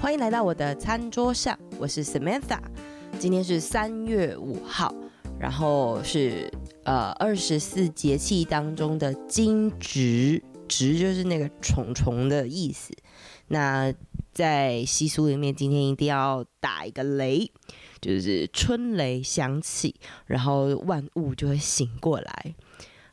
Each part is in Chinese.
欢迎来到我的餐桌上，我是 Samantha。今天是三月五号，然后是呃二十四节气当中的惊蛰，蛰就是那个虫虫的意思。那在习俗里面，今天一定要打一个雷，就是春雷响起，然后万物就会醒过来。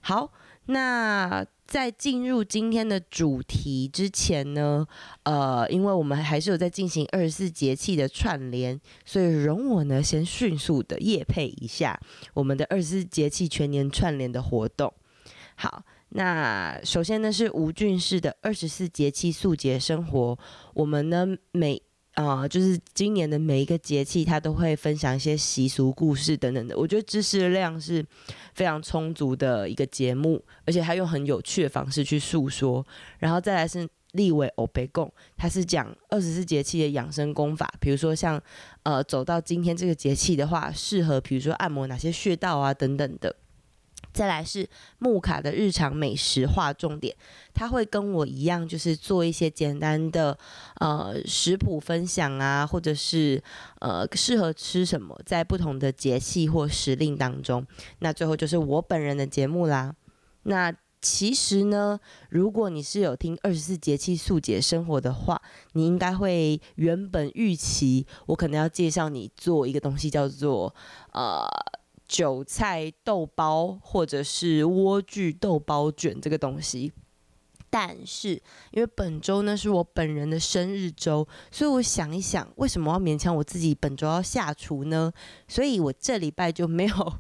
好，那。在进入今天的主题之前呢，呃，因为我们还是有在进行二十四节气的串联，所以容我呢先迅速的夜配一下我们的二十四节气全年串联的活动。好，那首先呢是吴俊士的二十四节气素节生活，我们呢每。啊、就是今年的每一个节气，他都会分享一些习俗故事等等的。我觉得知识量是非常充足的一个节目，而且他用很有趣的方式去诉说。然后再来是立伟欧北贡，他是讲二十四节气的养生功法，比如说像呃走到今天这个节气的话，适合比如说按摩哪些穴道啊等等的。再来是木卡的日常美食划重点，他会跟我一样，就是做一些简单的呃食谱分享啊，或者是呃适合吃什么，在不同的节气或时令当中。那最后就是我本人的节目啦。那其实呢，如果你是有听二十四节气素解生活的话，你应该会原本预期我可能要介绍你做一个东西，叫做呃。韭菜豆包或者是莴苣豆包卷这个东西，但是因为本周呢是我本人的生日周，所以我想一想，为什么要勉强我自己本周要下厨呢？所以我这礼拜就没有。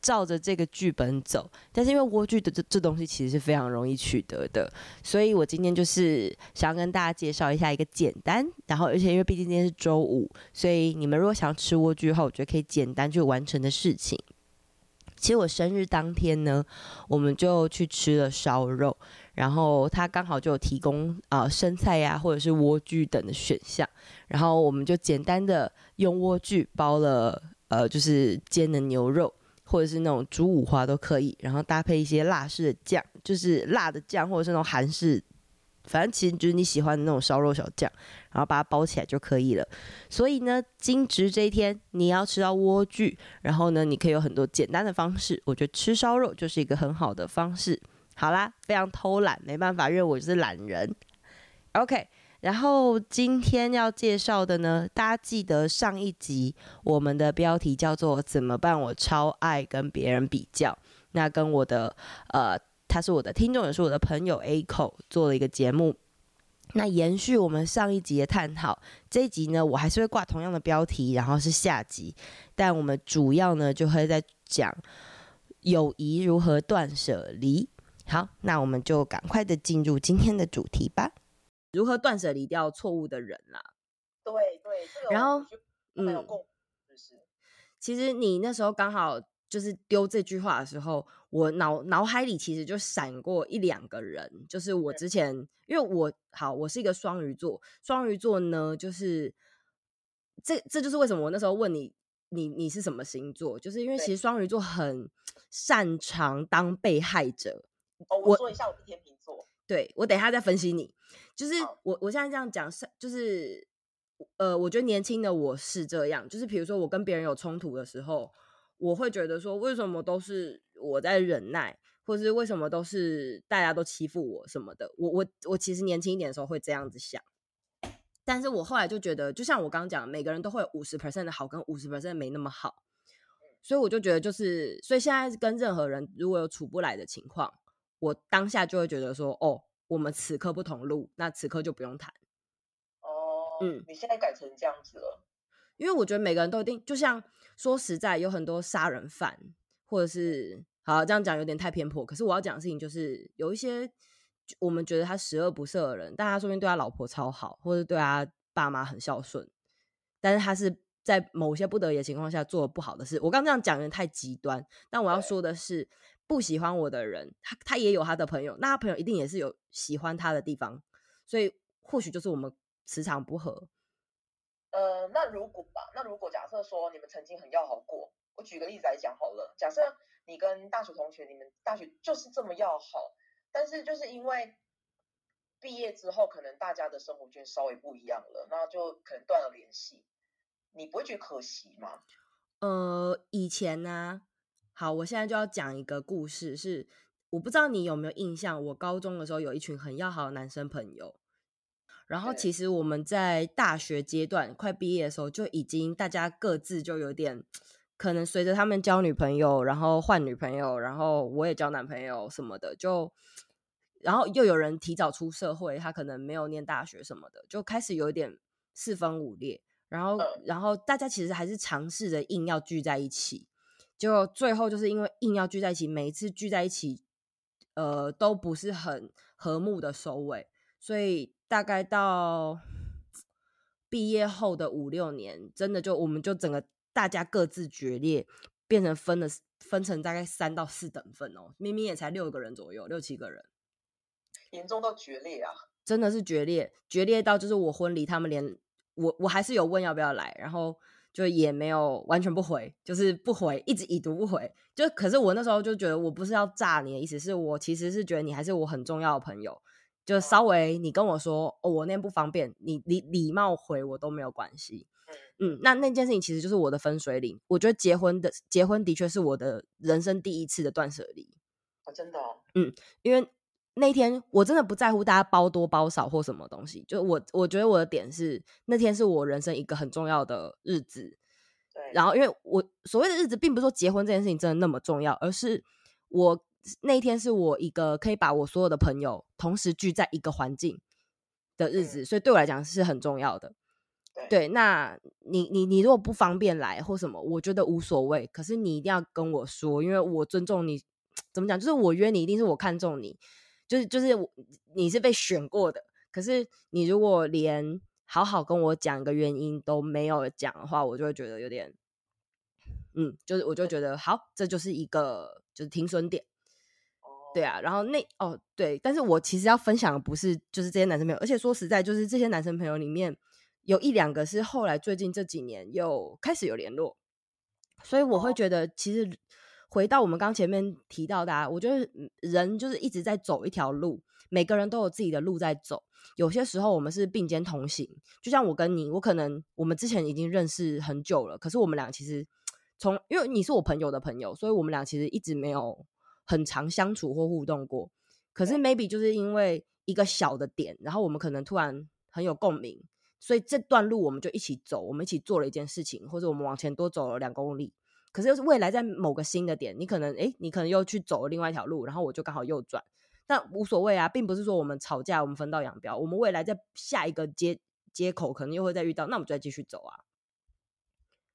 照着这个剧本走，但是因为莴苣的这这东西其实是非常容易取得的，所以我今天就是想要跟大家介绍一下一个简单，然后而且因为毕竟今天是周五，所以你们如果想要吃莴苣的话，我觉得可以简单就完成的事情。其实我生日当天呢，我们就去吃了烧肉，然后他刚好就有提供啊、生菜呀、或者是莴苣等的选项，然后我们就简单的用莴苣包了呃就是煎的牛肉。或者是那种猪五花都可以，然后搭配一些辣式的酱，就是辣的酱，或者是那种韩式，反正其实就是你喜欢的那种烧肉小酱，然后把它包起来就可以了。所以呢，惊蛰这一天你要吃到莴苣，然后呢，你可以有很多简单的方式，我觉得吃烧肉就是一个很好的方式。好啦，非常偷懒，没办法，因为我就是懒人。OK。然后今天要介绍的呢，大家记得上一集我们的标题叫做“怎么办？我超爱跟别人比较”。那跟我的呃，他是我的听众，也是我的朋友 A 口做了一个节目。那延续我们上一集的探讨，这一集呢，我还是会挂同样的标题，然后是下集，但我们主要呢就会在讲友谊如何断舍离。好，那我们就赶快的进入今天的主题吧。如何断舍离掉错误的人啦？对对，这个、然后嗯，就是，其实你那时候刚好就是丢这句话的时候，我脑脑海里其实就闪过一两个人，就是我之前，因为我好，我是一个双鱼座，双鱼座呢，就是这这就是为什么我那时候问你，你你是什么星座？就是因为其实双鱼座很擅长当被害者。哦，我说一下我是天秤座。对，我等一下再分析你，就是我我现在这样讲是就是呃，我觉得年轻的我是这样，就是比如说我跟别人有冲突的时候，我会觉得说为什么都是我在忍耐，或是为什么都是大家都欺负我什么的，我我我其实年轻一点的时候会这样子想，但是我后来就觉得，就像我刚刚讲，每个人都会有五十 percent 的好跟五十 percent 没那么好，所以我就觉得就是，所以现在跟任何人如果有处不来的情况。我当下就会觉得说，哦，我们此刻不同路，那此刻就不用谈。哦，嗯，你现在改成这样子了，因为我觉得每个人都一定，就像说实在，有很多杀人犯，或者是好这样讲有点太偏颇，可是我要讲的事情就是，有一些我们觉得他十恶不赦的人，但他说不定对他老婆超好，或者对他爸妈很孝顺，但是他是在某些不得已的情况下做了不好的事。我刚这样讲有点太极端，但我要说的是。不喜欢我的人，他他也有他的朋友，那他朋友一定也是有喜欢他的地方，所以或许就是我们磁场不合。呃，那如果吧，那如果假设说你们曾经很要好过，我举个例子来讲好了。假设你跟大学同学，你们大学就是这么要好，但是就是因为毕业之后，可能大家的生活圈稍微不一样了，那就可能断了联系，你不会觉得可惜吗？呃，以前呢、啊，好，我现在就要讲一个故事，是我不知道你有没有印象，我高中的时候有一群很要好的男生朋友。然后其实我们在大学阶段快毕业的时候，就已经大家各自就有点可能随着他们交女朋友，然后换女朋友，然后我也交男朋友什么的，就然后又有人提早出社会，他可能没有念大学什么的，就开始有点四分五裂。然后然后大家其实还是尝试着硬要聚在一起，就最后就是因为硬要聚在一起，每一次聚在一起，呃，都不是很和睦的收尾，所以。大概到毕业后的五六年，真的就我们就整个大家各自决裂，变成分了分成大概三到四等份哦。明明也才六个人左右，六七个人，严重到决裂啊！真的是决裂，决裂到就是我婚礼，他们连我我还是有问要不要来，然后就也没有完全不回，就是不回，一直已读不回。就可是我那时候就觉得我不是要炸你的意思，是我其实是觉得你还是我很重要的朋友。就稍微你跟我说哦，我那天不方便，你礼礼貌回我都没有关系。嗯，那那件事情其实就是我的分水岭。我觉得结婚的结婚的确是我的人生第一次的断舍离。哦，真的哦。嗯，因为那天我真的不在乎大家包多包少或什么东西，就我我觉得我的点是那天是我人生一个很重要的日子。对。然后，因为我所谓的日子，并不是说结婚这件事情真的那么重要，而是我。那一天是我一个可以把我所有的朋友同时聚在一个环境的日子，所以对我来讲是很重要的。对，那你你你如果不方便来或什么，我觉得无所谓。可是你一定要跟我说，因为我尊重你。怎么讲？就是我约你，一定是我看中你，就是就是你是被选过的。可是你如果连好好跟我讲个原因都没有讲的话，我就会觉得有点，嗯，就是我就觉得好，这就是一个就是停损点。对啊，然后那哦对，但是我其实要分享的不是就是这些男生朋友，而且说实在，就是这些男生朋友里面有一两个是后来最近这几年又开始有联络，所以我会觉得其实回到我们刚前面提到的，啊，我觉得人就是一直在走一条路，每个人都有自己的路在走，有些时候我们是并肩同行，就像我跟你，我可能我们之前已经认识很久了，可是我们俩其实从因为你是我朋友的朋友，所以我们俩其实一直没有。很常相处或互动过，可是 maybe 就是因为一个小的点，然后我们可能突然很有共鸣，所以这段路我们就一起走，我们一起做了一件事情，或者我们往前多走了两公里。可是又是未来在某个新的点，你可能诶，你可能又去走了另外一条路，然后我就刚好右转，但无所谓啊，并不是说我们吵架，我们分道扬镳，我们未来在下一个接接口可能又会再遇到，那我们就再继续走啊。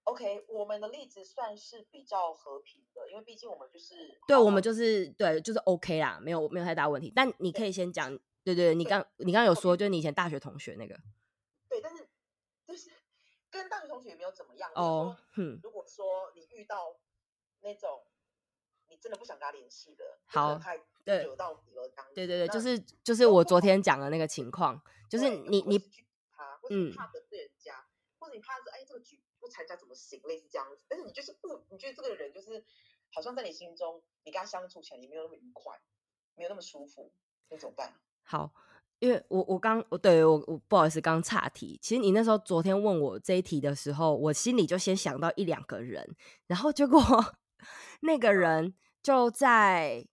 OK，我们的例子算是比较和平的，因为毕竟我们就是对，我们就是对，就是 OK 啦，没有没有太大问题。但你可以先讲，对对對，你刚你刚刚有说，就是你以前大学同学那个，跟大学同学也没有怎么样哦。嗯，如果说你遇到那种你真的不想跟他联系的，好，对，惹到你了，对对对，就是就是我昨天讲的那个情况，就是你你他，或者怕得罪人家，或者你怕是哎这个局。不参加怎么行？类似这样子，但是你就是不，你觉得这个人就是好像在你心中，你跟他相处起来也没有那么愉快，没有那么舒服，那怎么办？好，因为我我刚我对我我不好意思，刚岔题。其实你那时候昨天问我这一题的时候，我心里就先想到一两个人，然后结果 那个人就在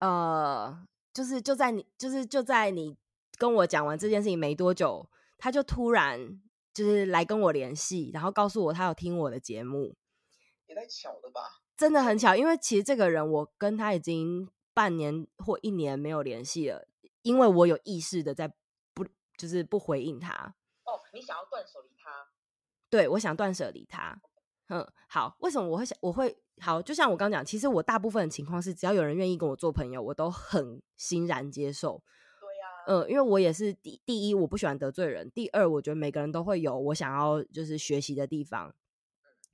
呃，就是就在你就是就在你跟我讲完这件事情没多久，他就突然。就是来跟我联系，然后告诉我他有听我的节目，也太巧了吧！真的很巧，因为其实这个人我跟他已经半年或一年没有联系了，因为我有意识的在不就是不回应他。哦，你想要断舍离他？对，我想断舍离他。嗯，好，为什么我会想我会好？就像我刚讲，其实我大部分的情况是，只要有人愿意跟我做朋友，我都很欣然接受。对呀嗯，因为我也是第第一，我不喜欢得罪人；第二，我觉得每个人都会有我想要就是学习的地方。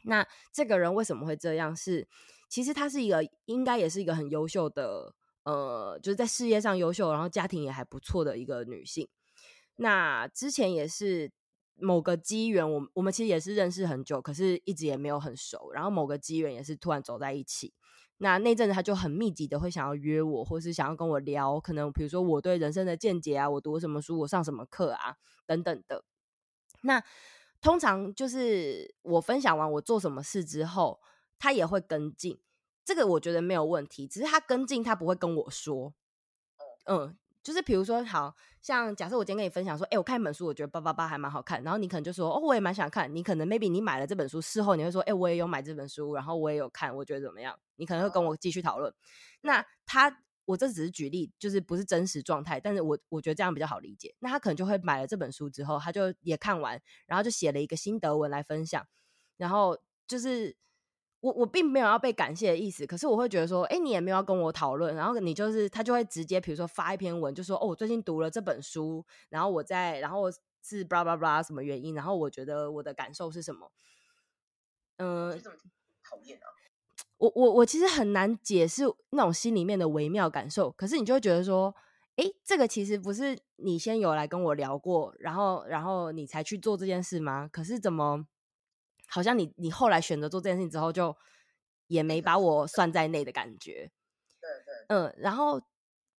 那这个人为什么会这样？是其实他是一个应该也是一个很优秀的，呃，就是在事业上优秀，然后家庭也还不错的一个女性。那之前也是某个机缘，我我们其实也是认识很久，可是一直也没有很熟。然后某个机缘也是突然走在一起。那那阵子他就很密集的会想要约我，或是想要跟我聊，可能比如说我对人生的见解啊，我读什么书，我上什么课啊，等等的。那通常就是我分享完我做什么事之后，他也会跟进。这个我觉得没有问题，只是他跟进他不会跟我说。嗯。就是比如说，好像假设我今天跟你分享说，哎、欸，我看一本书，我觉得八八八还蛮好看，然后你可能就说，哦，我也蛮想看。你可能 maybe 你买了这本书，事后你会说，哎、欸，我也有买这本书，然后我也有看，我觉得怎么样？你可能会跟我继续讨论。那他，我这只是举例，就是不是真实状态，但是我我觉得这样比较好理解。那他可能就会买了这本书之后，他就也看完，然后就写了一个心得文来分享，然后就是。我我并没有要被感谢的意思，可是我会觉得说，哎、欸，你也没有要跟我讨论，然后你就是他就会直接，比如说发一篇文，就说，哦，我最近读了这本书，然后我在，然后是 blah blah blah 什么原因，然后我觉得我的感受是什么？嗯、呃，讨厌啊！我我我其实很难解释那种心里面的微妙感受，可是你就会觉得说，哎、欸，这个其实不是你先有来跟我聊过，然后然后你才去做这件事吗？可是怎么？好像你你后来选择做这件事情之后，就也没把我算在内的感觉。对对，嗯，然后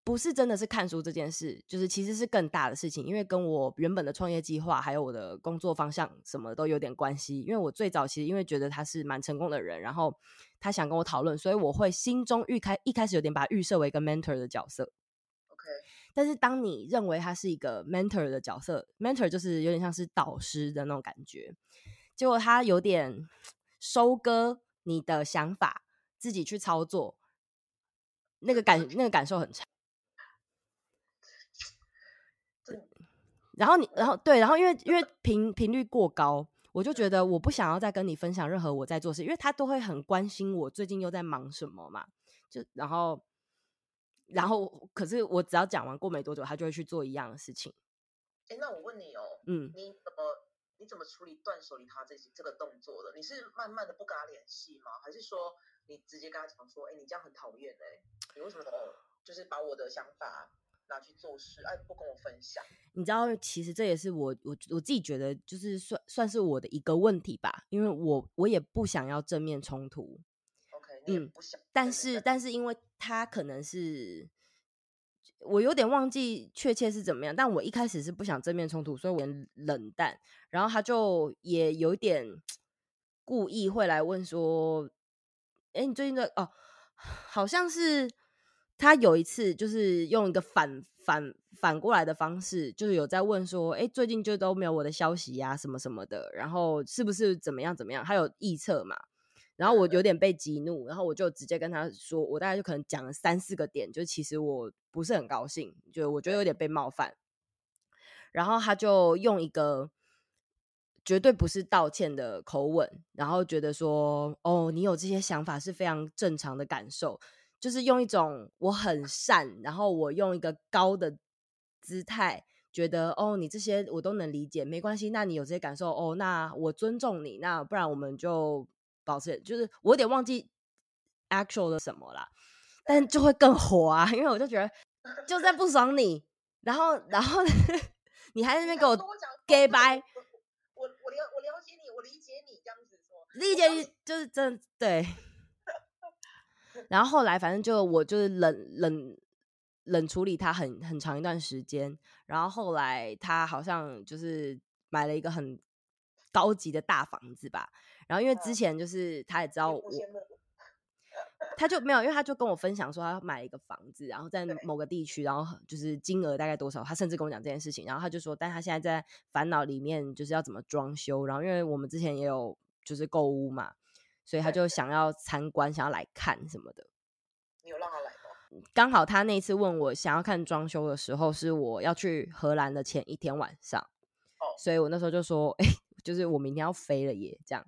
不是真的是看书这件事，就是其实是更大的事情，因为跟我原本的创业计划还有我的工作方向什么都有点关系。因为我最早其实因为觉得他是蛮成功的人，然后他想跟我讨论，所以我会心中预开一开始有点把他预设为一个 mentor 的角色。OK，但是当你认为他是一个 mentor 的角色，mentor 就是有点像是导师的那种感觉。结果他有点收割你的想法，自己去操作，那个感那个感受很差。然后你，然后对，然后因为因为频频率过高，我就觉得我不想要再跟你分享任何我在做事，因为他都会很关心我最近又在忙什么嘛。就然后，然后可是我只要讲完过没多久，他就会去做一样的事情。哎，那我问你哦，嗯，你怎么？你怎么处理断手离他这这个动作的？你是慢慢的不跟他联系吗？还是说你直接跟他讲说，哎、欸，你这样很讨厌哎，你为什么就是把我的想法拿去做事，哎，不跟我分享？你知道，其实这也是我我我自己觉得，就是算算是我的一个问题吧，因为我我也不想要正面冲突。OK，你也不想，嗯、但是但是因为他可能是。我有点忘记确切是怎么样，但我一开始是不想正面冲突，所以我冷淡。然后他就也有点故意会来问说：“哎，你最近的哦，好像是他有一次就是用一个反反反过来的方式，就是有在问说：哎，最近就都没有我的消息呀，什么什么的，然后是不是怎么样怎么样？他有臆测嘛？”然后我有点被激怒，然后我就直接跟他说，我大概就可能讲了三四个点，就其实我不是很高兴，就我觉得有点被冒犯。然后他就用一个绝对不是道歉的口吻，然后觉得说，哦，你有这些想法是非常正常的感受，就是用一种我很善，然后我用一个高的姿态，觉得哦，你这些我都能理解，没关系，那你有这些感受，哦，那我尊重你，那不然我们就。保持就是我有点忘记 actual 的什么啦，但就会更火啊，因为我就觉得就在不爽你，然后然后 你还在那边给我 gay 掰，我我了我了解你，我理解你这样子说，理解你就是真对，然后后来反正就我就是冷冷冷处理他很很长一段时间，然后后来他好像就是买了一个很高级的大房子吧。然后因为之前就是他也知道我，他就没有，因为他就跟我分享说他买了一个房子，然后在某个地区，然后就是金额大概多少，他甚至跟我讲这件事情，然后他就说，但他现在在烦恼里面就是要怎么装修，然后因为我们之前也有就是购物嘛，所以他就想要参观，想要来看什么的。你有让他来吗？刚好他那次问我想要看装修的时候，是我要去荷兰的前一天晚上，所以我那时候就说，哎，就是我明天要飞了耶，这样。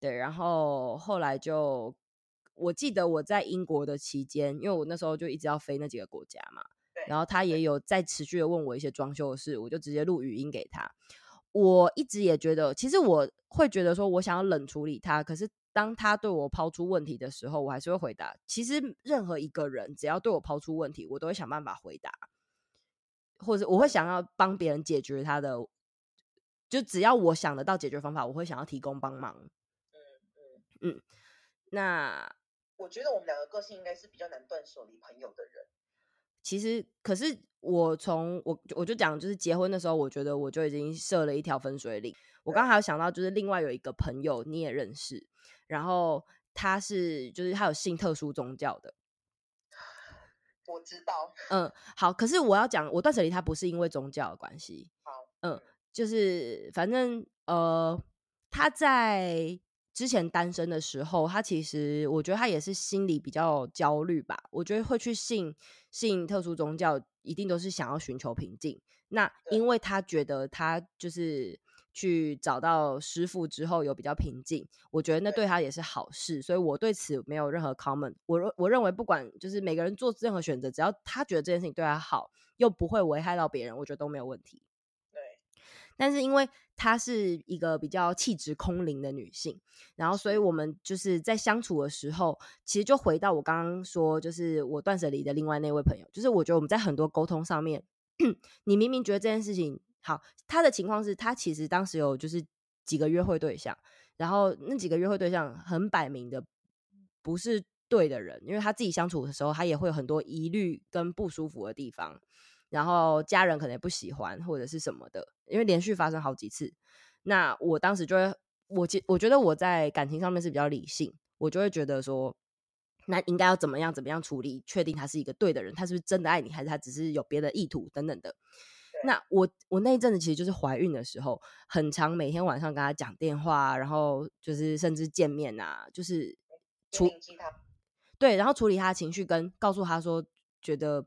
对，然后后来就，我记得我在英国的期间，因为我那时候就一直要飞那几个国家嘛，然后他也有在持续的问我一些装修的事，我就直接录语音给他。我一直也觉得，其实我会觉得说，我想要冷处理他，可是当他对我抛出问题的时候，我还是会回答。其实任何一个人只要对我抛出问题，我都会想办法回答，或者我会想要帮别人解决他的就只要我想得到解决方法，我会想要提供帮忙。嗯那我觉得我们两个个性应该是比较难断舍离朋友的人。其实，可是我从我我就讲，就是结婚的时候，我觉得我就已经设了一条分水岭。我刚还有想到，就是另外有一个朋友你也认识，然后他是就是他有信特殊宗教的。我知道。嗯，好。可是我要讲，我断舍离他不是因为宗教的关系。好，嗯，就是反正呃，他在。之前单身的时候，他其实我觉得他也是心里比较焦虑吧。我觉得会去信信特殊宗教，一定都是想要寻求平静。那因为他觉得他就是去找到师傅之后有比较平静，我觉得那对他也是好事。所以我对此没有任何 comment。我我认为不管就是每个人做任何选择，只要他觉得这件事情对他好，又不会危害到别人，我觉得都没有问题。但是因为她是一个比较气质空灵的女性，然后所以我们就是在相处的时候，其实就回到我刚刚说，就是我断舍离的另外那位朋友，就是我觉得我们在很多沟通上面，你明明觉得这件事情好，他的情况是他其实当时有就是几个约会对象，然后那几个约会对象很摆明的不是对的人，因为他自己相处的时候，他也会有很多疑虑跟不舒服的地方。然后家人可能也不喜欢或者是什么的，因为连续发生好几次。那我当时就会，我觉我觉得我在感情上面是比较理性，我就会觉得说，那应该要怎么样怎么样处理，确定他是一个对的人，他是不是真的爱你，还是他只是有别的意图等等的。那我我那一阵子其实就是怀孕的时候，很长每天晚上跟他讲电话，然后就是甚至见面啊，就是处理他对，然后处理他的情绪，跟告诉他说觉得。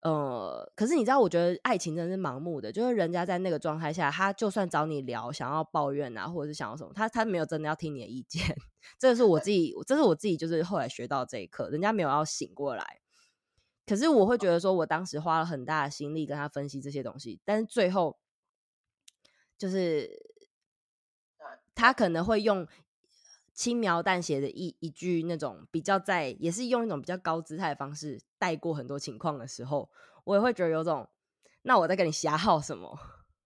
呃，可是你知道，我觉得爱情真的是盲目的，就是人家在那个状态下，他就算找你聊，想要抱怨啊，或者是想要什么，他他没有真的要听你的意见。这是我自己，这是我自己，就是后来学到这一课，人家没有要醒过来。可是我会觉得说，我当时花了很大的心力跟他分析这些东西，但是最后就是他可能会用。轻描淡写的一一句那种比较在，也是用一种比较高姿态的方式带过很多情况的时候，我也会觉得有种，那我在跟你瞎耗什么？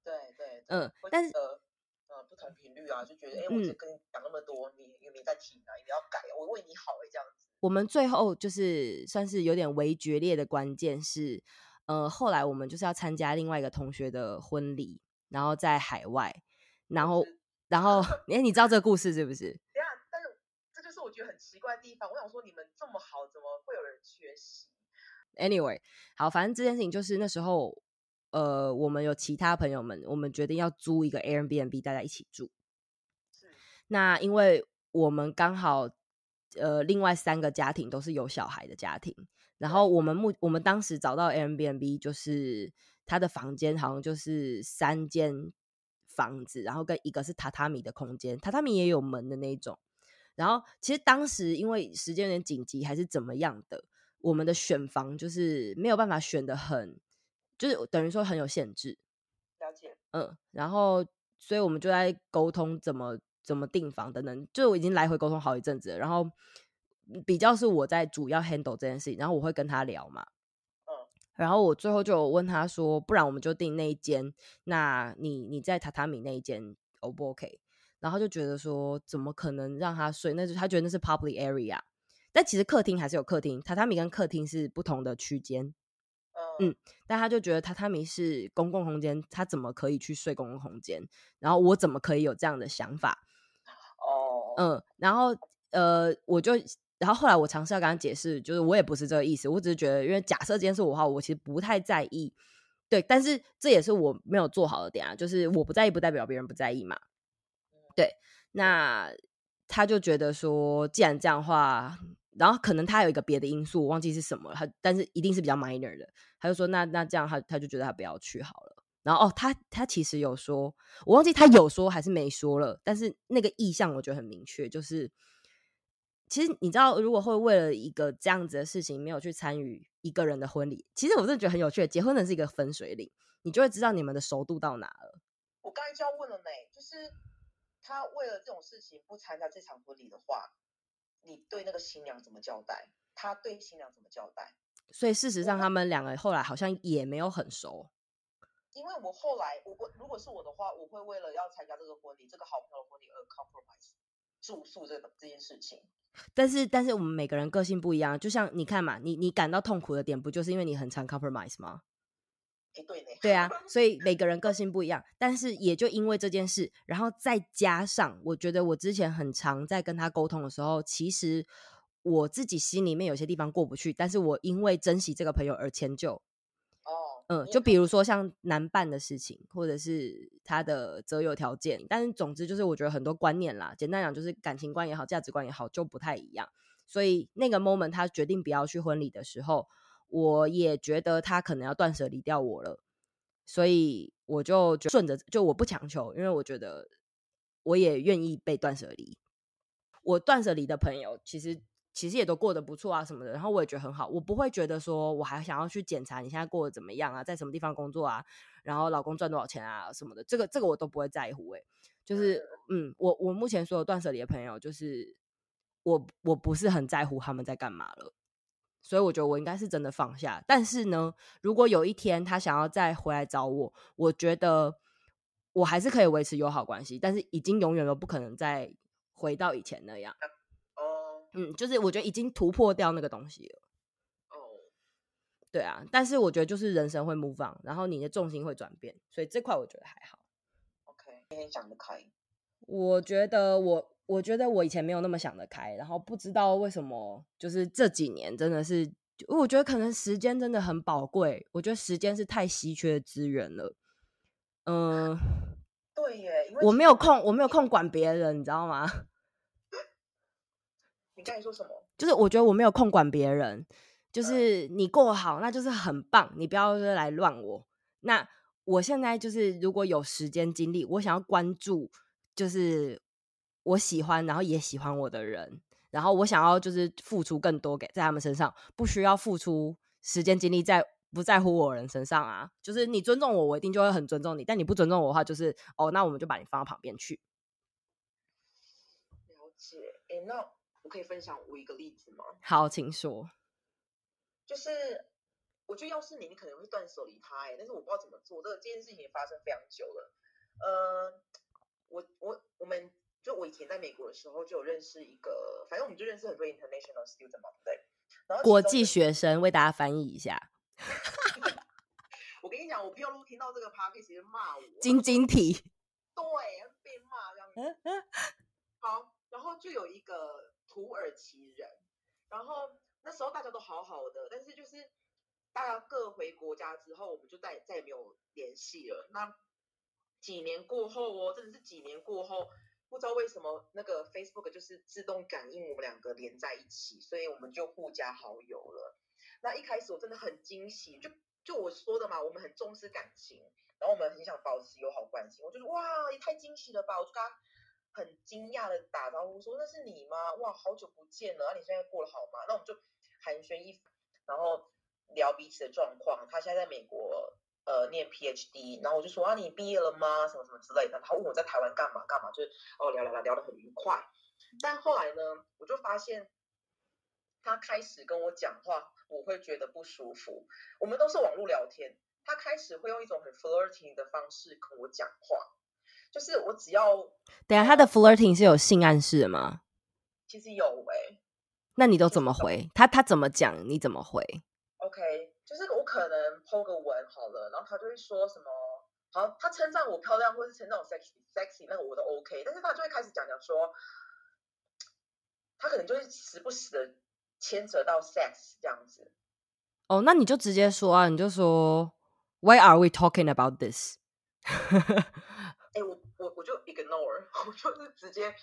对对，对，嗯，但是呃不同频率啊，就觉得哎、欸，我只跟你讲那么多，嗯、你有没有在听啊？你要改，我为你好哎，这样子。我们最后就是算是有点微决裂的关键是，呃，后来我们就是要参加另外一个同学的婚礼，然后在海外，然后然后哎、欸，你知道这个故事是不是？我觉得很奇怪的地方，我想说你们这么好，怎么会有人缺席？Anyway，好，反正这件事情就是那时候，呃，我们有其他朋友们，我们决定要租一个 Airbnb，大家一起住。是。那因为我们刚好，呃，另外三个家庭都是有小孩的家庭，然后我们目我们当时找到 Airbnb，就是他的房间好像就是三间房子，然后跟一个是榻榻米的空间，榻榻米也有门的那种。然后，其实当时因为时间有点紧急，还是怎么样的，我们的选房就是没有办法选的很，就是等于说很有限制。了解。嗯，然后，所以我们就在沟通怎么怎么订房等等，就我已经来回沟通好一阵子了。然后比较是我在主要 handle 这件事情，然后我会跟他聊嘛。嗯。然后我最后就问他说：“不然我们就订那一间，那你你在榻榻米那一间 O 不 OK？” 然后就觉得说，怎么可能让他睡？那就他觉得那是 public area，但其实客厅还是有客厅，榻榻米跟客厅是不同的区间。嗯，嗯，但他就觉得榻榻米是公共空间，他怎么可以去睡公共空间？然后我怎么可以有这样的想法？哦，嗯，然后呃，我就，然后后来我尝试要跟他解释，就是我也不是这个意思，我只是觉得，因为假设今天是我的话，我其实不太在意。对，但是这也是我没有做好的点啊，就是我不在意，不代表别人不在意嘛。对，那他就觉得说，既然这样的话，然后可能他有一个别的因素，我忘记是什么了。他但是一定是比较 minor 的，他就说那那这样他他就觉得他不要去好了。然后哦，他他其实有说，我忘记他有说还是没说了。但是那个意向我觉得很明确，就是其实你知道，如果会为了一个这样子的事情没有去参与一个人的婚礼，其实我真的觉得很有趣。结婚的是一个分水岭，你就会知道你们的熟度到哪了。我刚才就要问了呢，就是。他为了这种事情不参加这场婚礼的话，你对那个新娘怎么交代？他对新娘怎么交代？所以事实上，他们两个后来好像也没有很熟。因为我后来我我如果是我的话，我会为了要参加这个婚礼，这个好朋友的婚礼而 compromise 住宿这个这件事情。但是但是我们每个人个性不一样，就像你看嘛，你你感到痛苦的点不就是因为你很常 compromise 吗？欸、对呢。对啊，所以每个人个 性不一样，但是也就因为这件事，然后再加上我觉得我之前很常在跟他沟通的时候，其实我自己心里面有些地方过不去，但是我因为珍惜这个朋友而迁就。哦，嗯，就比如说像难办的事情，或者是他的择友条件，但是总之就是我觉得很多观念啦，简单讲就是感情观也好，价值观也好，就不太一样。所以那个 moment 他决定不要去婚礼的时候，我也觉得他可能要断舍离掉我了，所以我就顺着，就我不强求，因为我觉得我也愿意被断舍离。我断舍离的朋友其实。其实也都过得不错啊，什么的，然后我也觉得很好，我不会觉得说我还想要去检查你现在过得怎么样啊，在什么地方工作啊，然后老公赚多少钱啊什么的，这个这个我都不会在乎。诶，就是嗯，我我目前所有断舍离的朋友，就是我我不是很在乎他们在干嘛了，所以我觉得我应该是真的放下。但是呢，如果有一天他想要再回来找我，我觉得我还是可以维持友好关系，但是已经永远都不可能再回到以前那样。嗯，就是我觉得已经突破掉那个东西了。哦，对啊，但是我觉得就是人生会 move on，然后你的重心会转变，所以这块我觉得还好。OK，今天想得开。我觉得我，我觉得我以前没有那么想得开，然后不知道为什么，就是这几年真的是，我觉得可能时间真的很宝贵，我觉得时间是太稀缺的资源了。嗯，对耶，我没有空，我没有空管别人，你知道吗？你刚才说什么？就是我觉得我没有空管别人，就是你过好，那就是很棒。你不要来乱我。那我现在就是如果有时间精力，我想要关注，就是我喜欢，然后也喜欢我的人，然后我想要就是付出更多给在他们身上，不需要付出时间精力在不在乎我人身上啊。就是你尊重我，我一定就会很尊重你。但你不尊重我的话，就是哦，那我们就把你放到旁边去。了解，哎，那。我可以分享我一个例子吗？好，请说。就是我觉得要是你，你可能会断舍离他哎，但是我不知道怎么做。这个这件事情也发生非常久了。呃，在美国的时候就有认识一个，反正我们就认识很多 international student 嘛，对。然后国际学生为大家翻译一下。我跟你讲，我朋友如果听到这个 podcast 直接骂我。晶晶体。对，被骂这样子。好，然后就有一个。土耳其人，然后那时候大家都好好的，但是就是大家各回国家之后，我们就再再也没有联系了。那几年过后哦，真的是几年过后，不知道为什么那个 Facebook 就是自动感应我们两个连在一起，所以我们就互加好友了。那一开始我真的很惊喜，就就我说的嘛，我们很重视感情，然后我们很想保持友好关系。我就说哇，也太惊喜了吧！我就跟他。很惊讶的打招呼说：“那是你吗？哇，好久不见了！那、啊、你现在过得好吗？”那我们就寒暄一，然后聊彼此的状况。他现在在美国呃念 PhD，然后我就说：“啊，你毕业了吗？什么什么之类的。”他问我在台湾干嘛干嘛，就是哦聊聊聊聊得很愉快。但后来呢，我就发现他开始跟我讲话，我会觉得不舒服。我们都是网络聊天，他开始会用一种很 flirting 的方式跟我讲话。就是我只要等下，他的 flirting 是有性暗示的吗？其实有诶、欸。那你都怎么回？他他怎么讲？你怎么回？OK，就是我可能 po 个文好了，然后他就会说什么，好，他称赞我漂亮，或是称赞我 sexy sexy，那个我都 OK，但是他就会开始讲讲说，他可能就会时不时的牵扯到 sex 这样子。哦，那你就直接说啊，你就说 Why are we talking about this？哎，我我我就 ignore，我就是直接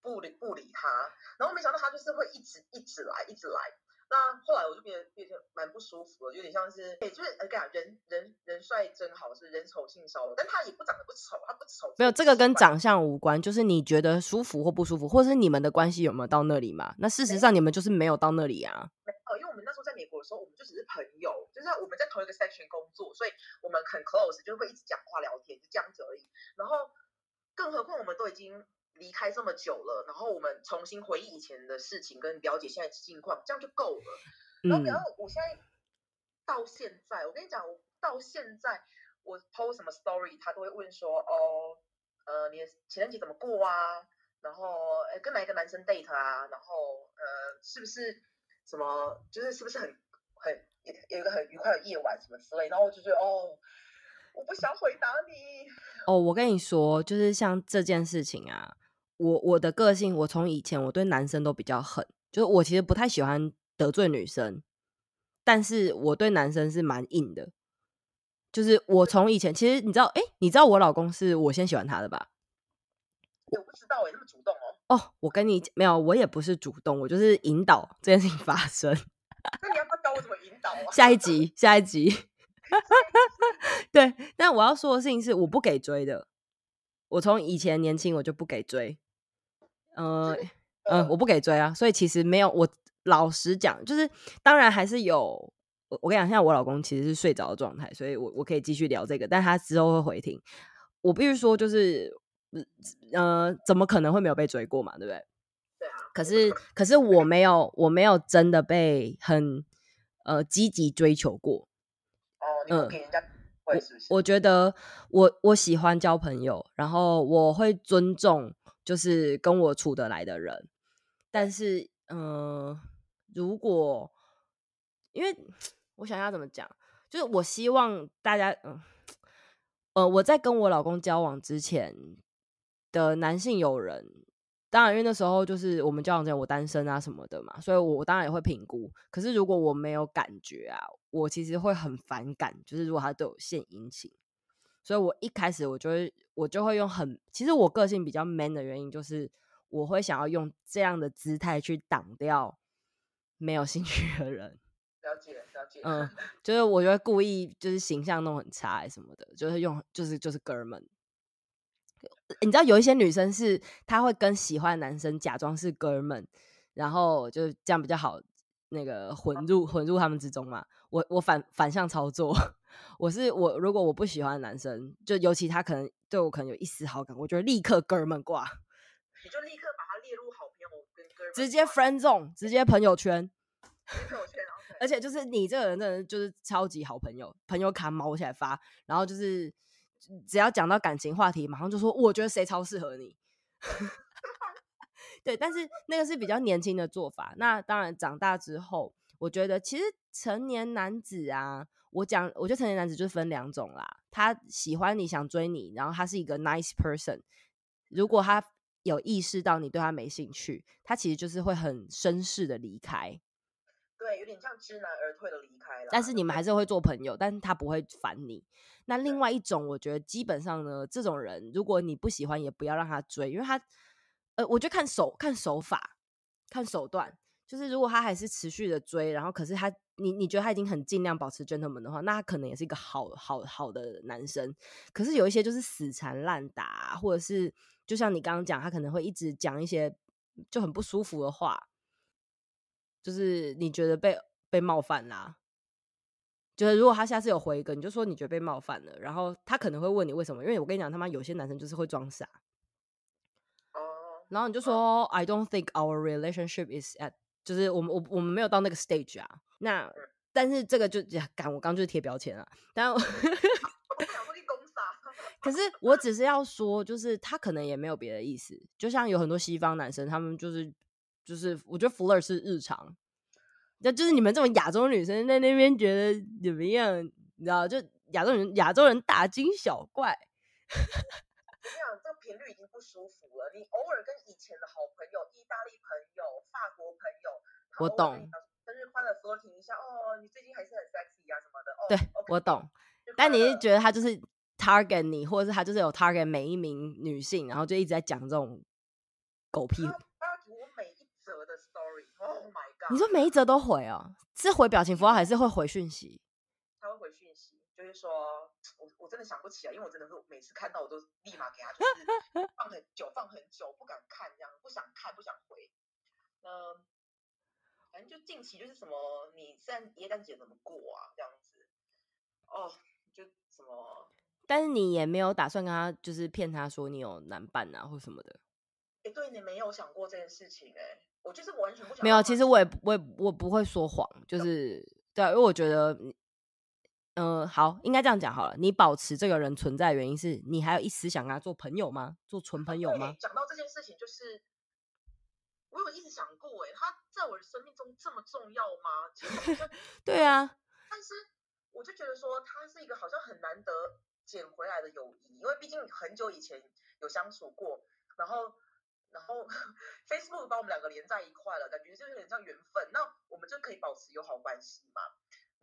不理不理他，然后没想到他就是会一直一直来，一直来。那后来我就变得变得蛮不舒服了，有点像是，哎，就是哎呀，人人人帅真好，是人丑性骚扰，但他也不长得不丑，他不丑。没有，这个跟长相无关，就是你觉得舒服或不舒服，或者是你们的关系有没有到那里嘛？那事实上你们就是没有到那里啊。没有，因为我们那时候在美国的时候，我们就只是朋友，就是我们在同一个 section 工作，所以我们很 close，就会一直讲话聊天，就这样子而已。然后，更何况我们都已经。离开这么久了，然后我们重新回忆以前的事情，跟了解现在的情况，这样就够了。然后，然后我现在到现在，我跟你讲，我到现在我 post 什么 story，他都会问说，哦，呃，你的情人节怎么过啊？然后，哎，跟哪一个男生 date 啊？然后，呃，是不是什么，就是是不是很很有一个很愉快的夜晚什么之类？然后我就觉得，哦，我不想回答你。哦，我跟你说，就是像这件事情啊，我我的个性，我从以前我对男生都比较狠，就是我其实不太喜欢得罪女生，但是我对男生是蛮硬的。就是我从以前，其实你知道，哎，你知道我老公是我先喜欢他的吧？我不知道哎，那么主动哦。哦，我跟你没有，我也不是主动，我就是引导这件事情发生。那你要不要教我怎么引导啊？下一集，下一集。对，但我要说的事情是，我不给追的。我从以前年轻，我就不给追。嗯、呃、嗯、呃，我不给追啊，所以其实没有。我老实讲，就是当然还是有。我跟你讲，现在我老公其实是睡着的状态，所以我我可以继续聊这个，但他之后会回听。我必须说，就是呃，怎么可能会没有被追过嘛？对不对？对啊。可是可是我没有，我没有真的被很呃积极追求过。哦，你不给人家我觉得我我喜欢交朋友，然后我会尊重就是跟我处得来的人，但是嗯、如果因为。我想要怎么讲？就是我希望大家，嗯，呃，我在跟我老公交往之前的男性友人，当然因为那时候就是我们交往之前我单身啊什么的嘛，所以我当然也会评估。可是如果我没有感觉啊，我其实会很反感。就是如果他对我献殷勤，所以我一开始我就会我就会用很，其实我个性比较 man 的原因，就是我会想要用这样的姿态去挡掉没有兴趣的人。了解了解，嗯，就是我觉得故意就是形象弄很差什么的，就是用就是就是哥们，你知道有一些女生是她会跟喜欢的男生假装是哥们，然后就这样比较好那个混入混入他们之中嘛。我我反反向操作，我是我如果我不喜欢男生，就尤其他可能对我可能有一丝好感，我就立刻哥们挂，你就立刻把他列入好朋友跟哥们，直接 friend zone，直接朋友圈，朋友圈。而且就是你这个人真的就是超级好朋友，朋友卡毛起来发，然后就是只要讲到感情话题，马上就说我觉得谁超适合你。对，但是那个是比较年轻的做法。那当然长大之后，我觉得其实成年男子啊，我讲，我觉得成年男子就分两种啦。他喜欢你想追你，然后他是一个 nice person。如果他有意识到你对他没兴趣，他其实就是会很绅士的离开。对，有点像知难而退的离开了。但是你们还是会做朋友，但是他不会烦你。那另外一种，我觉得基本上呢，这种人如果你不喜欢，也不要让他追，因为他，呃，我就看手看手法，看手段。就是如果他还是持续的追，然后可是他，你你觉得他已经很尽量保持 gentleman 的话，那他可能也是一个好好好的男生。可是有一些就是死缠烂打，或者是就像你刚刚讲，他可能会一直讲一些就很不舒服的话。就是你觉得被被冒犯啦，就是如果他下次有回一个，你就说你觉得被冒犯了，然后他可能会问你为什么，因为我跟你讲，他妈有些男生就是会装傻，然后你就说 I don't think our relationship is at，就是我们我我们没有到那个 stage 啊，那但是这个就呀，干我刚就是贴标签啊，但我可是我只是要说，就是他可能也没有别的意思，就像有很多西方男生，他们就是。就是我觉得 flirt 是日常，那就是你们这种亚洲女生在那边觉得怎么样？你知道，就亚洲人亚洲人大惊小怪。频率已经不舒服了。你偶尔跟以前的好朋友、意大利朋友、法国朋友，我懂，生日快乐 flirting 一下哦，你最近还是很 sexy 啊什么的。哦、对，okay, 我懂。但你是觉得他就是 target 你，或者是他就是有 target 每一名女性，然后就一直在讲这种狗屁。我每一则的 story，你说每一则都回哦？是回表情符号还是会回讯息？他会回讯息，就是说我我真的想不起来，因为我真的是每次看到我都立马给他，就是 放很久放很久，不敢看这样，不想看不想回。嗯，反正就近期就是什么，你圣诞耶诞节怎么过啊？这样子哦，就什么？但是你也没有打算跟他就是骗他说你有男伴啊或什么的？哎，对，你没有想过这件事情哎、欸。我就是完全不想。没有，其实我也我也我不会说谎，就是对，因为我觉得嗯、呃，好，应该这样讲好了。你保持这个人存在的原因是你还有一丝想跟他做朋友吗？做纯朋友吗？讲到这件事情，就是我有一直想过，哎，他在我的生命中这么重要吗？其实 对啊，但是我就觉得说，他是一个好像很难得捡回来的友谊，因为毕竟很久以前有相处过，然后。然后 Facebook 把我们两个连在一块了，感觉就有点像缘分。那我们就可以保持友好关系嘛，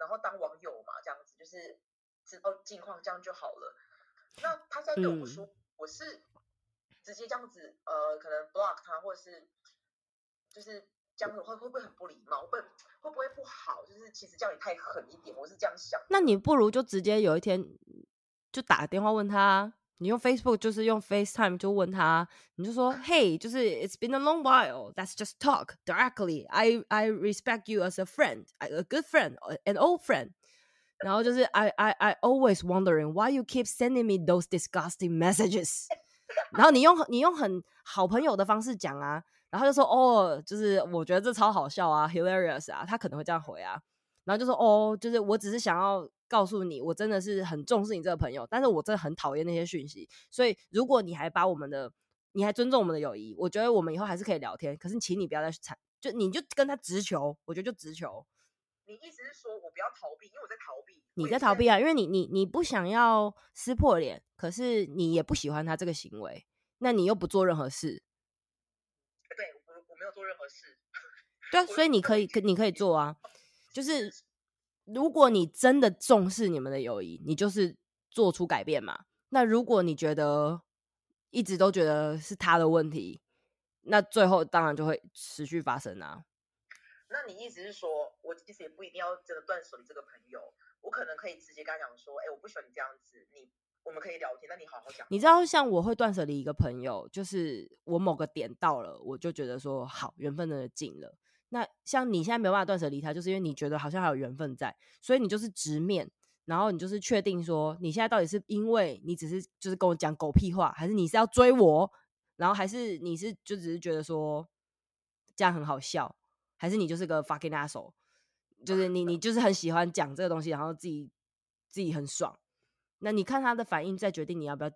然后当网友嘛，这样子就是知道近况，这样就好了。那他在对我说，嗯、我是直接这样子，呃，可能 block 他，或者是就是这样子会会不会很不礼貌？会会不会不好？就是其实叫你太狠一点，我是这样想。那你不如就直接有一天就打个电话问他。你用 Facebook 就是用 FaceTime 就问他，你就说，Hey，就是 It's been a long while，Let's just talk directly. I I respect you as a friend, a good friend, an old friend. 然后就是 I I I always wondering why you keep sending me those disgusting messages. 然后你用你用很好朋友的方式讲啊，然后就说哦，就是我觉得这超好笑啊，hilarious 啊，他可能会这样回啊，然后就说哦，就是我只是想要。 告诉你，我真的是很重视你这个朋友，但是我真的很讨厌那些讯息。所以，如果你还把我们的，你还尊重我们的友谊，我觉得我们以后还是可以聊天。可是，请你不要再去缠，就你就跟他直球，我觉得就直球。你意思是说我不要逃避，因为我在逃避。你在逃避啊，因为你你你不想要撕破脸，可是你也不喜欢他这个行为，那你又不做任何事。对，我我没有做任何事。对啊，所以你可以，可你可以做啊，就是。如果你真的重视你们的友谊，你就是做出改变嘛。那如果你觉得一直都觉得是他的问题，那最后当然就会持续发生啊。那你意思是说，我其实也不一定要真的断舍离这个朋友，我可能可以直接跟他讲说，哎、欸，我不喜欢你这样子，你我们可以聊天，那你好好讲。你知道，像我会断舍离一个朋友，就是我某个点到了，我就觉得说好，缘分真的尽了。那像你现在没有办法断舍离他，就是因为你觉得好像还有缘分在，所以你就是直面，然后你就是确定说，你现在到底是因为你只是就是跟我讲狗屁话，还是你是要追我，然后还是你是就只是觉得说这样很好笑，还是你就是个 fucking asshole，就是你你就是很喜欢讲这个东西，然后自己自己很爽，那你看他的反应再决定你要不要，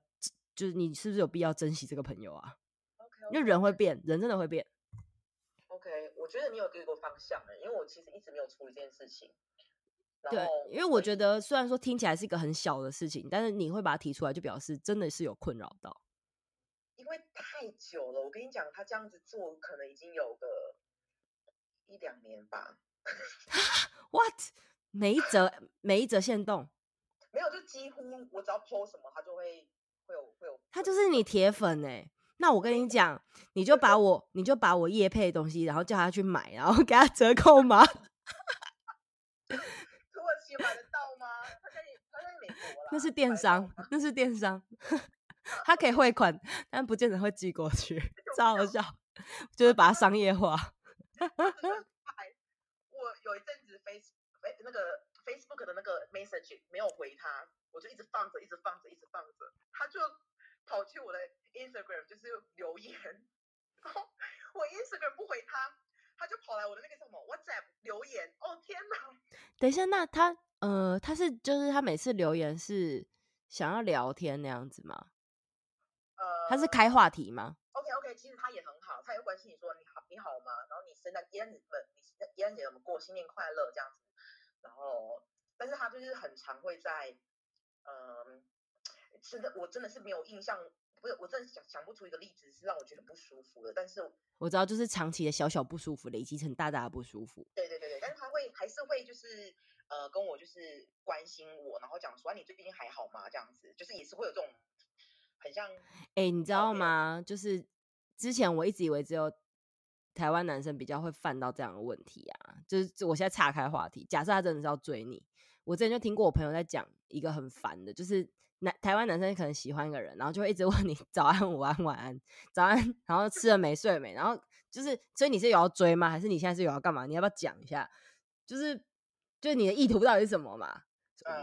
就是你是不是有必要珍惜这个朋友啊？Okay, okay. 因为人会变，人真的会变。我觉得你有给我方向的，因为我其实一直没有处理这件事情。对，因为我觉得虽然说听起来是一个很小的事情，但是你会把它提出来，就表示真的是有困扰到。因为太久了，我跟你讲，他这样子做可能已经有个一两年吧。What？每一则每一则限动？没有，就几乎我只要 po 什么，他就会会有会有。他就是你铁粉哎。那我跟你讲，你就把我，你就把我叶配的东西，然后叫他去买，然后给他折扣吗？土耳其买得到吗？他在他在美国啦。那是电商，那是电商，他可以汇款，但不见得会寄过去，超好笑，就是把它商业 化。我有一阵子 Face 那个 Facebook 的那个 Message 没有回他，我就一直放着，一直放着，一直放着，他就。跑去我的 Instagram 就是留言，然后我 Instagram 不回他，他就跑来我的那个什么 WhatsApp 留言。哦天哪！等一下，那他呃，他是就是他每次留言是想要聊天那样子吗？呃，他是开话题吗？OK OK，其实他也很好，他也会关心你说你好你好吗？然后你圣诞节你们你圣诞节怎么过？新年快乐这样子。然后，但是他就是很常会在嗯。呃是的，我真的是没有印象，不是，我真的想想不出一个例子是让我觉得不舒服的。但是我知道，就是长期的小小不舒服累积成大大的不舒服。对对对对，但是他会还是会就是呃跟我就是关心我，然后讲说、啊、你最近还好吗？这样子就是也是会有这种很像。哎、欸，你知道吗？就是之前我一直以为只有台湾男生比较会犯到这样的问题啊。就是我现在岔开话题，假设他真的是要追你，我之前就听过我朋友在讲一个很烦的，就是。男台湾男生可能喜欢一个人，然后就会一直问你 早安、午安、晚安、早安，然后吃了没、睡没，然后就是，所以你是有要追吗？还是你现在是有要干嘛？你要不要讲一下？就是，就是你的意图到底是什么嘛？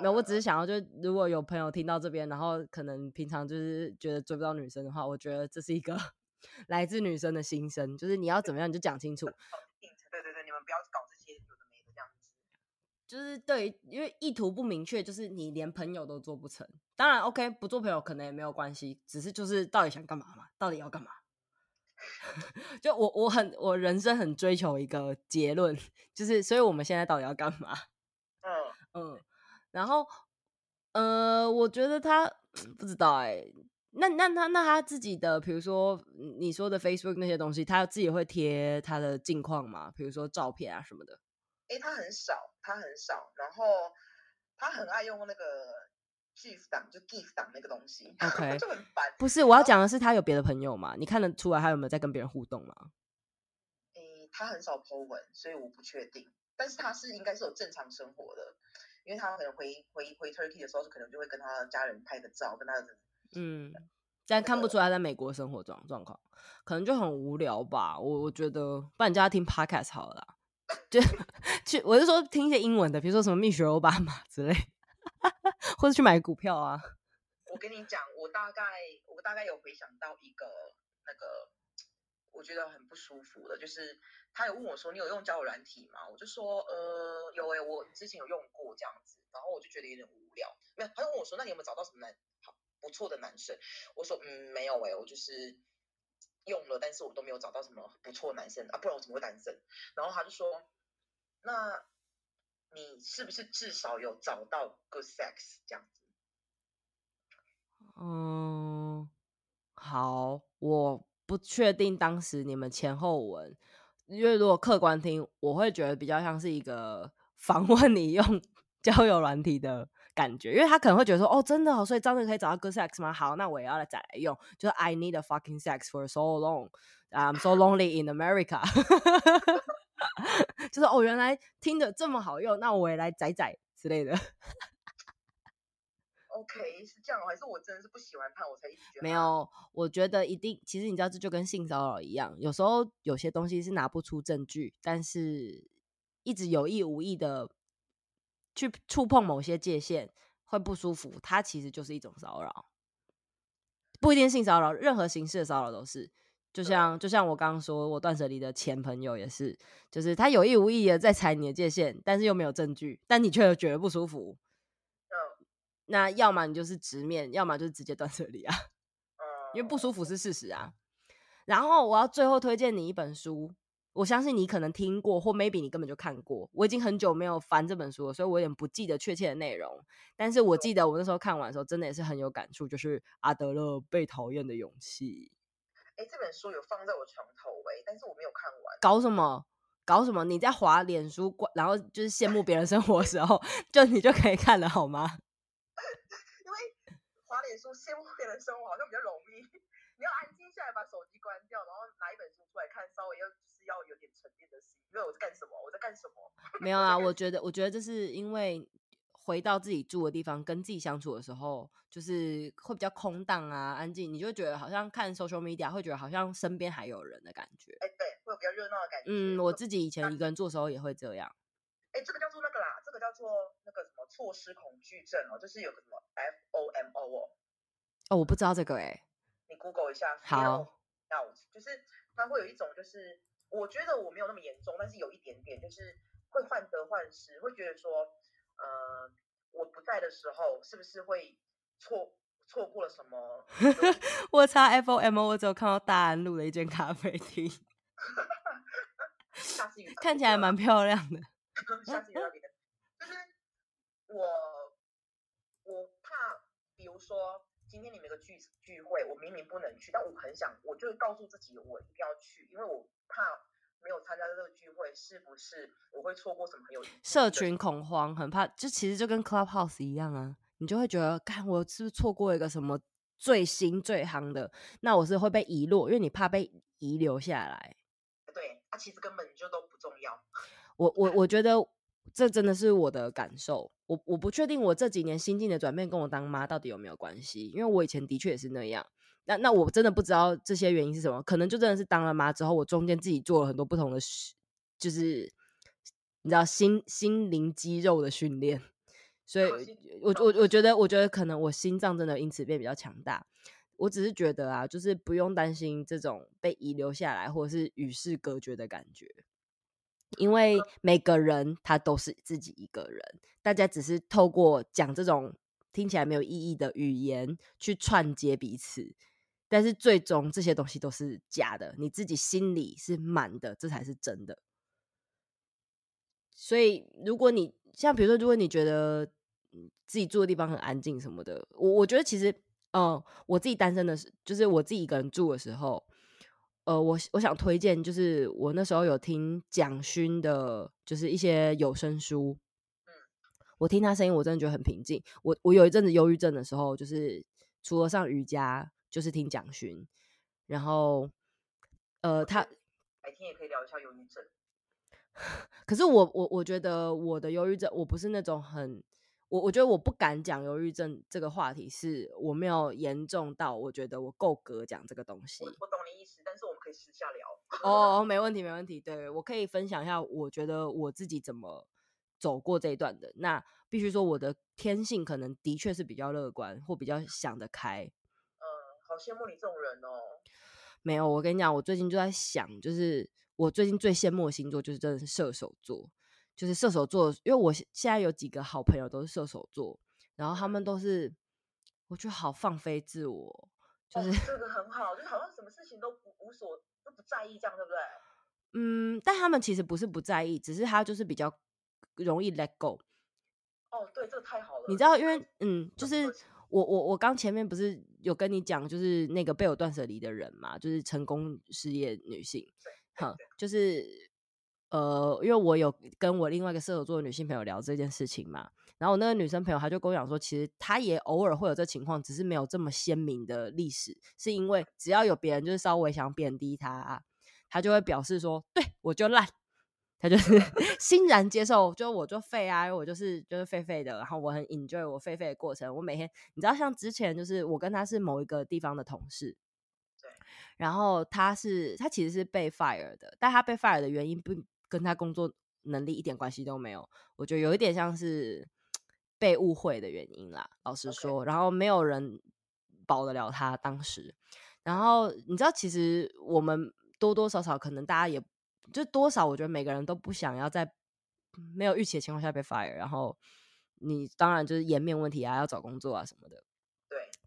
那、uh, 我只是想要，就如果有朋友听到这边，然后可能平常就是觉得追不到女生的话，我觉得这是一个 来自女生的心声，就是你要怎么样你就讲清楚。对对对，你们不要搞这些有的没的这样子。就是对，因为意图不明确，就是你连朋友都做不成。当然，OK，不做朋友可能也没有关系，只是就是到底想干嘛嘛？到底要干嘛？就我我很我人生很追求一个结论，就是所以我们现在到底要干嘛？嗯嗯，然后呃，我觉得他不知道哎、欸，那那他那他自己的，比如说你说的 Facebook 那些东西，他自己会贴他的近况吗？比如说照片啊什么的？哎、欸，他很少，他很少，然后他很爱用那个 GIF 档，就 GIF 档那个东西，OK，就很烦。不是，我要讲的是他有别的朋友嘛？你看得出来他有没有在跟别人互动吗？诶、欸，他很少 po 文，所以我不确定。但是他是应该是有正常生活的，因为他可能回回回 Turkey 的时候，可能就会跟他家人拍个照，跟他的嗯，但看不出来在美国生活状状况，可能就很无聊吧。我我觉得，不然你叫他听 Podcast 好了啦。就去，我是说听一些英文的，比如说什么蜜雪欧巴马 之类，或者去买股票啊。我跟你讲，我大概我大概有回想到一个那个，我觉得很不舒服的，就是他有问我说，你有用交友软体吗？我就说呃有诶、我之前有用过这样子，然后我就觉得有点无聊。没有，他就问我说，那你有没有找到什么男好不错的男生？我说嗯没有诶、我就是。用了，但是我都没有找到什么不错男生啊，不然我怎么会单身？然后他就说，那你是不是至少有找到 good sex 这样子？嗯，好，我不确定当时你们前后文，因为如果客观听，我会觉得比较像是一个访问你用 交友软体的。感觉，因为他可能会觉得说，哦，真的好，所以这样子可以找到 good sex 吗？好，那我也要来再来用，就是 I need a fucking sex for so long，I'm so lonely in America，就是哦，原来听着这么好用，那我也来载载之类的。OK，是这样，还是我真的是不喜欢他，我才一直觉得。没有，我觉得一定，其实你知道，这就跟性骚扰一样，有时候有些东西是拿不出证据，但是一直有意无意的。去触碰某些界限会不舒服，它其实就是一种骚扰，不一定性骚扰，任何形式的骚扰都是。就像就像我刚刚说，我断舍离的前朋友也是，就是他有意无意的在踩你的界限，但是又没有证据，但你却觉得不舒服。嗯，那要么你就是直面，要么就是直接断舍离啊。因为不舒服是事实啊。然后我要最后推荐你一本书。我相信你可能听过，或 maybe 你根本就看过。我已经很久没有翻这本书了，所以我有点不记得确切的内容。但是我记得我那时候看完的时候，真的也是很有感触，就是阿德勒《被讨厌的勇气》。哎，这本书有放在我床头哎，但是我没有看完。搞什么？搞什么？你在滑脸书，然后就是羡慕别人生活的时候，就你就可以看了好吗？因为滑脸书羡慕别人生活好像比较容易，你要安静下来把手机关掉，然后拿一本书出来看，稍微要。要有点沉淀的心，因为我在干什么？我在干什么？没有 啊，我觉得，我觉得这是因为回到自己住的地方，跟自己相处的时候，就是会比较空荡啊，安静，你就会觉得好像看 social media 会觉得好像身边还有人的感觉。哎、欸，对，会有比较热闹的感觉。嗯，我自己以前一个人做的时候也会这样。哎、欸，这个叫做那个啦，这个叫做那个什么错失恐惧症哦，就是有个什么 FOMO 哦。哦，我不知道这个哎、欸，你 Google 一下。好。就是它会有一种就是。我觉得我没有那么严重，但是有一点点，就是会患得患失，会觉得说，呃，我不在的时候，是不是会错错过了什么？我查 FOMO，我只有看到大安路的一间咖啡厅，看起来蛮漂亮的。下次遇到别人，就是我，我怕，比如说。今天你们有个聚聚会，我明明不能去，但我很想，我就会告诉自己，我一定要去，因为我怕没有参加这个聚会，是不是我会错过什么很有？社群恐慌，很怕，就其实就跟 Clubhouse 一样啊，你就会觉得，看我是不是错过一个什么最新最夯的，那我是会被遗落，因为你怕被遗留下来。对，它、啊、其实根本就都不重要。我我我觉得。这真的是我的感受，我我不确定我这几年心境的转变跟我当妈到底有没有关系，因为我以前的确也是那样。那那我真的不知道这些原因是什么，可能就真的是当了妈之后，我中间自己做了很多不同的事，就是你知道心心灵肌肉的训练，所以我我我觉得我觉得可能我心脏真的因此变比较强大。我只是觉得啊，就是不用担心这种被遗留下来或者是与世隔绝的感觉。因为每个人他都是自己一个人，大家只是透过讲这种听起来没有意义的语言去串接彼此，但是最终这些东西都是假的，你自己心里是满的，这才是真的。所以，如果你像比如说，如果你觉得自己住的地方很安静什么的，我我觉得其实，嗯、我自己单身的时，就是我自己一个人住的时候，呃，我我想推荐，就是我那时候有听蒋勋的，就是一些有声书，我听他声音，我真的觉得很平静。我我有一阵子忧郁症的时候，就是除了上瑜伽，就是听蒋勋，然后，呃，他白天也可以聊一下忧郁症。可是我我我觉得我的忧郁症，我不是那种很我我觉得我不敢讲忧郁症这个话题，是我没有严重到我觉得我够格讲这个东西。我，我懂你意思，但是我们可以私下聊。哦，没问题没问题，对，我可以分享一下，我觉得我自己怎么走过这一段的。那必须说我的天性可能的确是比较乐观或比较想得开。嗯，好羡慕你这种人哦。没有，我跟你讲，我最近就在想，就是。我最近最羡慕的星座就是真的是射手座，就是射手座，因为我现在有几个好朋友都是射手座，然后他们都是，我觉得好放飞自我，就是、哦、这个 很好，就好像什么事情都不无所都不在意这样，对不对？嗯，但他们其实不是不在意，只是他就是比较容易 let go。哦，对，这个太好了。你知道，因为嗯，就是我我我刚前面不是有跟你讲，就是那个被我断舍离的人嘛，就是成功事业女性。好，就是呃，因为我有跟我另外一个射手座的女性朋友聊这件事情嘛，然后我那个女生朋友她就跟我讲说，其实她也偶尔会有这情况，只是没有这么鲜明的历史，是因为只要有别人就是稍微想贬低她，啊她就会表示说，对我就烂，她就是 欣然接受，就我就废啊，我就是就是废废的，然后我很 enjoy 我废废的过程，我每天你知道，像之前就是我跟她是某一个地方的同事。然后他是他其实是被 fire 的，但他被 fire 的原因不跟他工作能力一点关系都没有，我觉得有一点像是被误会的原因啦。老实说.然后没有人保得了他当时。然后你知道，其实我们多多少少可能大家也就多少，我觉得每个人都不想要在没有预期的情况下被 fire。然后你当然就是颜面问题啊，要找工作啊什么的。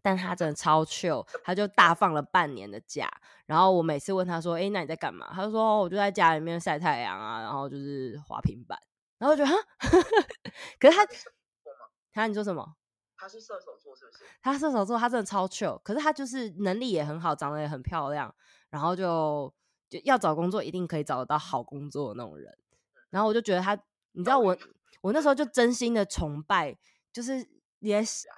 但他真的超 chill，他就大放了半年的假。然后我每次问他说：“哎、欸，那你在干嘛？”他就说：“哦，我就在家里面晒太阳啊，然后就是滑平板。”然后我觉得哈，可是他，他你说什么？他是射手座是不是？他射手座，他真的超 chill。可是他就是能力也很好，长得也很漂亮，然后就就要找工作一定可以找得到好工作的那种人。然后我就觉得他，你知道我我那时候就真心的崇拜，就是也是。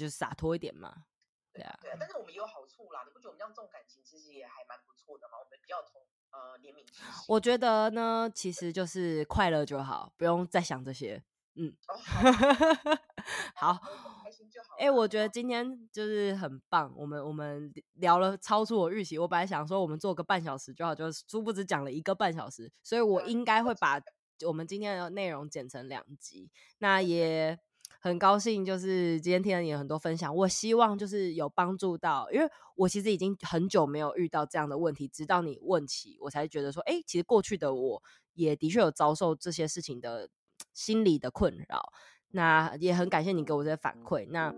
就是洒脱一点嘛，对啊，对啊，但是我们也有好处啦。你不觉得我们这样这种感情其实也还蛮不错的吗？我们比较同呃怜悯心。我觉得呢，其实就是快乐就好，不用再想这些。嗯，哦、好，好，开心就好。哎、欸，我觉得今天就是很棒，我们我们聊了超出我预期。我本来想说我们做个半小时就好，就殊不知讲了一个半小时，所以我应该会把我们今天的内容剪成两集。那也。很高兴，就是今天听了你很多分享，我希望就是有帮助到，因为我其实已经很久没有遇到这样的问题，直到你问起，我才觉得说，哎、欸，其实过去的我也的确有遭受这些事情的心理的困扰。那也很感谢你给我这些反馈。那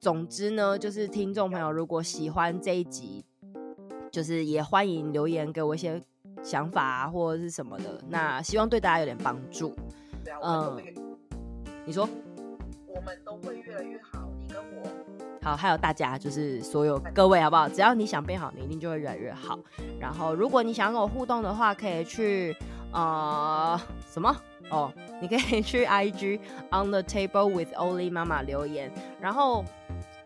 总之呢，就是听众朋友如果喜欢这一集，就是也欢迎留言给我一些想法啊，或者是什么的。那希望对大家有点帮助。嗯，你说。我们都会越来越好，你跟我，好，还有大家，就是所有各位，好不好？只要你想变好，你一定就会越来越好。然后，如果你想跟我互动的话，可以去啊什么哦，你可以去 IG on the table with Oli 妈妈留言。然后，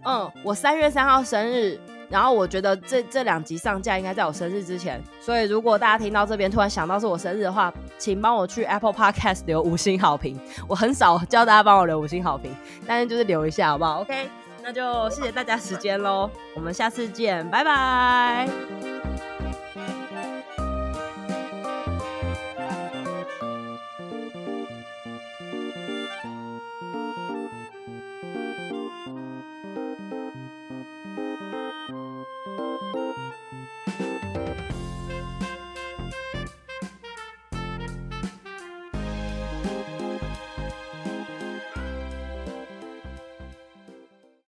嗯，我三月三号生日。然后我觉得这这两集上架应该在我生日之前，所以如果大家听到这边突然想到是我生日的话，请帮我去 Apple Podcast 留五星好评。我很少叫大家帮我留五星好评，但是就是留一下好不好？OK，那就谢谢大家时间喽，我们下次见，拜拜。